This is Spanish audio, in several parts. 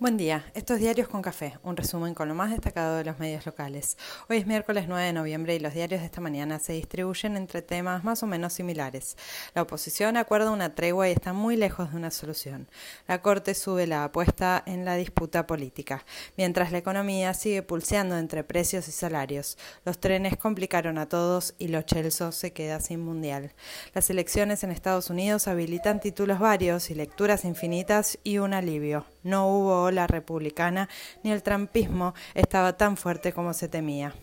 Buen día, estos diarios con café, un resumen con lo más destacado de los medios locales. Hoy es miércoles 9 de noviembre y los diarios de esta mañana se distribuyen entre temas más o menos similares. La oposición acuerda una tregua y está muy lejos de una solución. La Corte sube la apuesta en la disputa política, mientras la economía sigue pulseando entre precios y salarios. Los trenes complicaron a todos y los Chelsea se queda sin mundial. Las elecciones en Estados Unidos habilitan títulos varios y lecturas infinitas y un alivio. No hubo la republicana ni el trampismo estaba tan fuerte como se temía.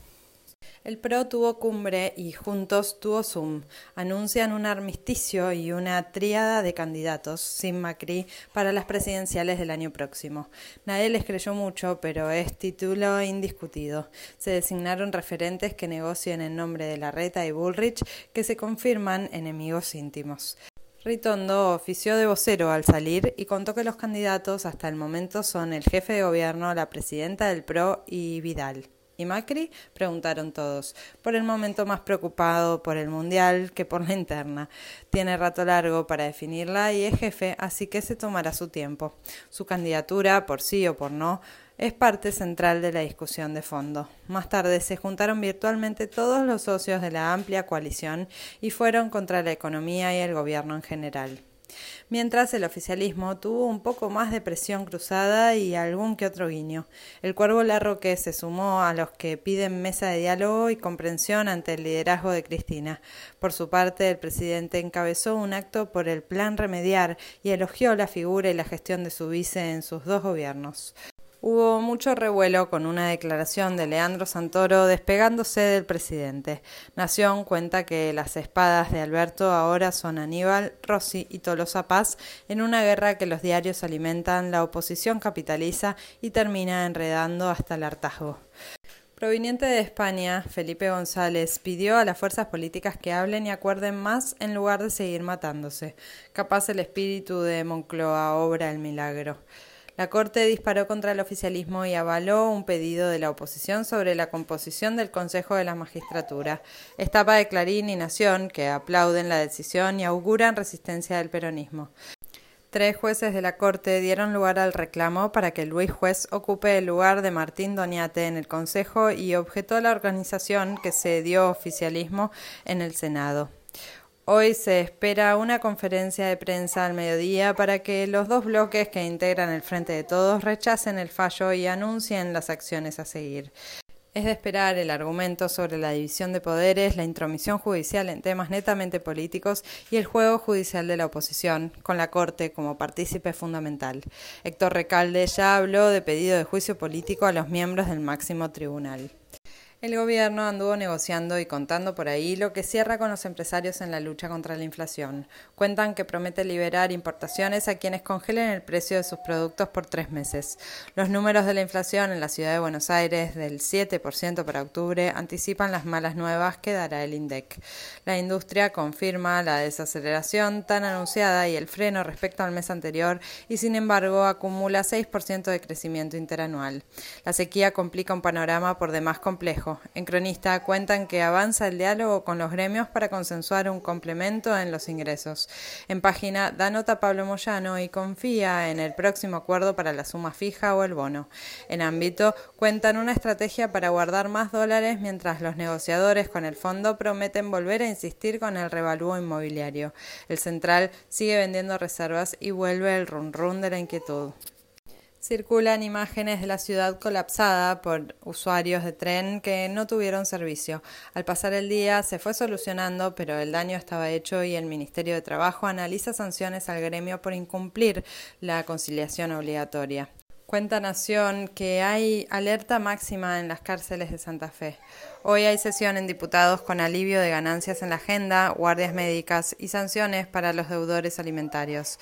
El PRO tuvo cumbre y Juntos tuvo Zoom. Anuncian un armisticio y una tríada de candidatos, sin Macri, para las presidenciales del año próximo. Nadie les creyó mucho, pero es título indiscutido. Se designaron referentes que negocien en nombre de Larreta y Bullrich, que se confirman enemigos íntimos. Ritondo ofició de vocero al salir y contó que los candidatos hasta el momento son el jefe de gobierno, la presidenta del PRO y Vidal. ¿Y Macri? preguntaron todos, por el momento más preocupado por el Mundial que por la interna. Tiene rato largo para definirla y es jefe, así que se tomará su tiempo. Su candidatura, por sí o por no, es parte central de la discusión de fondo. Más tarde se juntaron virtualmente todos los socios de la amplia coalición y fueron contra la economía y el gobierno en general. Mientras el oficialismo tuvo un poco más de presión cruzada y algún que otro guiño. El Cuervo Larroque se sumó a los que piden mesa de diálogo y comprensión ante el liderazgo de Cristina. Por su parte, el presidente encabezó un acto por el plan remediar y elogió la figura y la gestión de su vice en sus dos gobiernos. Hubo mucho revuelo con una declaración de Leandro Santoro despegándose del presidente. Nación cuenta que las espadas de Alberto ahora son Aníbal, Rossi y Tolosa Paz en una guerra que los diarios alimentan, la oposición capitaliza y termina enredando hasta el hartazgo. Proveniente de España, Felipe González pidió a las fuerzas políticas que hablen y acuerden más en lugar de seguir matándose. Capaz el espíritu de Moncloa obra el milagro. La Corte disparó contra el oficialismo y avaló un pedido de la oposición sobre la composición del Consejo de la Magistratura. Estapa de Clarín y Nación, que aplauden la decisión y auguran resistencia del peronismo. Tres jueces de la Corte dieron lugar al reclamo para que Luis Juez ocupe el lugar de Martín Doñate en el Consejo y objetó la organización que se dio oficialismo en el Senado. Hoy se espera una conferencia de prensa al mediodía para que los dos bloques que integran el Frente de Todos rechacen el fallo y anuncien las acciones a seguir. Es de esperar el argumento sobre la división de poderes, la intromisión judicial en temas netamente políticos y el juego judicial de la oposición, con la Corte como partícipe fundamental. Héctor Recalde ya habló de pedido de juicio político a los miembros del máximo tribunal. El gobierno anduvo negociando y contando por ahí lo que cierra con los empresarios en la lucha contra la inflación. Cuentan que promete liberar importaciones a quienes congelen el precio de sus productos por tres meses. Los números de la inflación en la ciudad de Buenos Aires del 7% para octubre anticipan las malas nuevas que dará el INDEC. La industria confirma la desaceleración tan anunciada y el freno respecto al mes anterior y sin embargo acumula 6% de crecimiento interanual. La sequía complica un panorama por demás complejo en Cronista cuentan que avanza el diálogo con los gremios para consensuar un complemento en los ingresos. En página da nota Pablo Moyano y confía en el próximo acuerdo para la suma fija o el bono. En ámbito cuentan una estrategia para guardar más dólares mientras los negociadores con el fondo prometen volver a insistir con el revalúo inmobiliario. El central sigue vendiendo reservas y vuelve el run run de la inquietud. Circulan imágenes de la ciudad colapsada por usuarios de tren que no tuvieron servicio. Al pasar el día se fue solucionando, pero el daño estaba hecho y el Ministerio de Trabajo analiza sanciones al gremio por incumplir la conciliación obligatoria. Cuenta Nación que hay alerta máxima en las cárceles de Santa Fe. Hoy hay sesión en diputados con alivio de ganancias en la agenda, guardias médicas y sanciones para los deudores alimentarios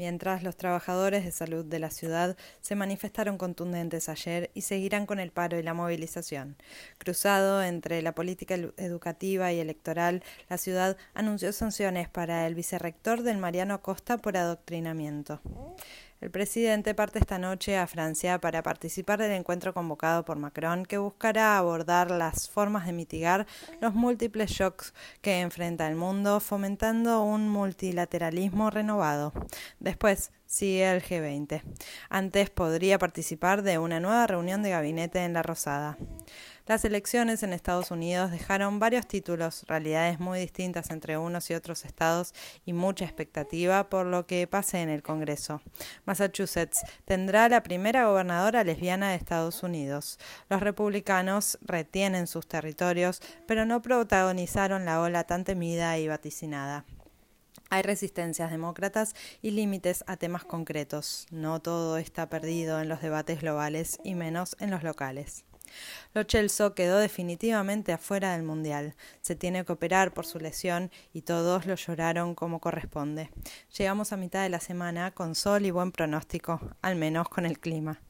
mientras los trabajadores de salud de la ciudad se manifestaron contundentes ayer y seguirán con el paro y la movilización. Cruzado entre la política educativa y electoral, la ciudad anunció sanciones para el vicerrector del Mariano Acosta por adoctrinamiento. El presidente parte esta noche a Francia para participar del encuentro convocado por Macron que buscará abordar las formas de mitigar los múltiples shocks que enfrenta el mundo, fomentando un multilateralismo renovado. Después, sigue el G20. Antes podría participar de una nueva reunión de gabinete en La Rosada. Las elecciones en Estados Unidos dejaron varios títulos, realidades muy distintas entre unos y otros estados y mucha expectativa por lo que pase en el Congreso. Massachusetts tendrá la primera gobernadora lesbiana de Estados Unidos. Los republicanos retienen sus territorios, pero no protagonizaron la ola tan temida y vaticinada. Hay resistencias demócratas y límites a temas concretos. No todo está perdido en los debates globales y menos en los locales. Lo Chelsea quedó definitivamente afuera del Mundial. Se tiene que operar por su lesión y todos lo lloraron como corresponde. Llegamos a mitad de la semana con sol y buen pronóstico, al menos con el clima.